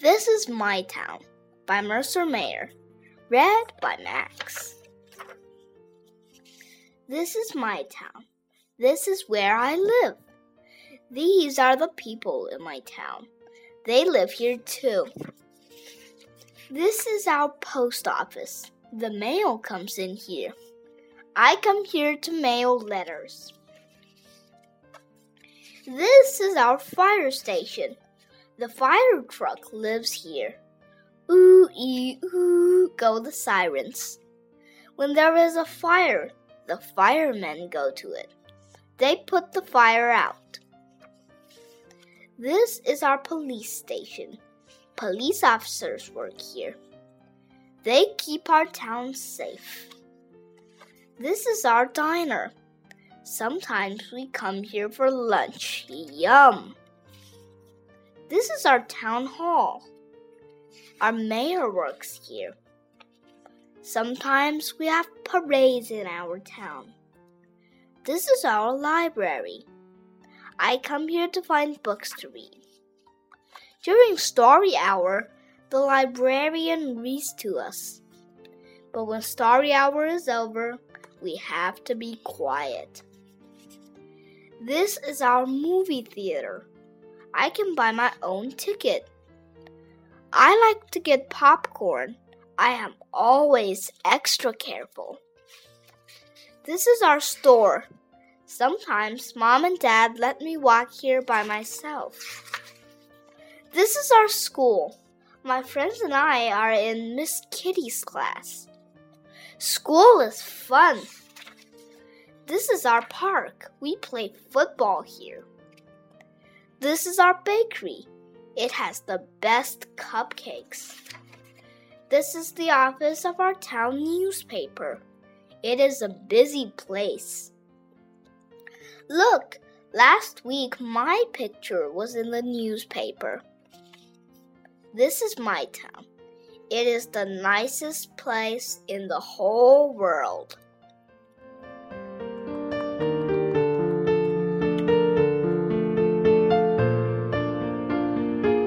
This is My Town by Mercer Mayer. Read by Max. This is my town. This is where I live. These are the people in my town. They live here too. This is our post office. The mail comes in here. I come here to mail letters. This is our fire station. The fire truck lives here. Ooh, ee, ooh, go the sirens. When there is a fire, the firemen go to it. They put the fire out. This is our police station. Police officers work here. They keep our town safe. This is our diner. Sometimes we come here for lunch. Yum! This is our town hall. Our mayor works here. Sometimes we have parades in our town. This is our library. I come here to find books to read. During story hour, the librarian reads to us. But when story hour is over, we have to be quiet. This is our movie theater. I can buy my own ticket. I like to get popcorn. I am always extra careful. This is our store. Sometimes mom and dad let me walk here by myself. This is our school. My friends and I are in Miss Kitty's class. School is fun. This is our park. We play football here. This is our bakery. It has the best cupcakes. This is the office of our town newspaper. It is a busy place. Look, last week my picture was in the newspaper. This is my town. It is the nicest place in the whole world.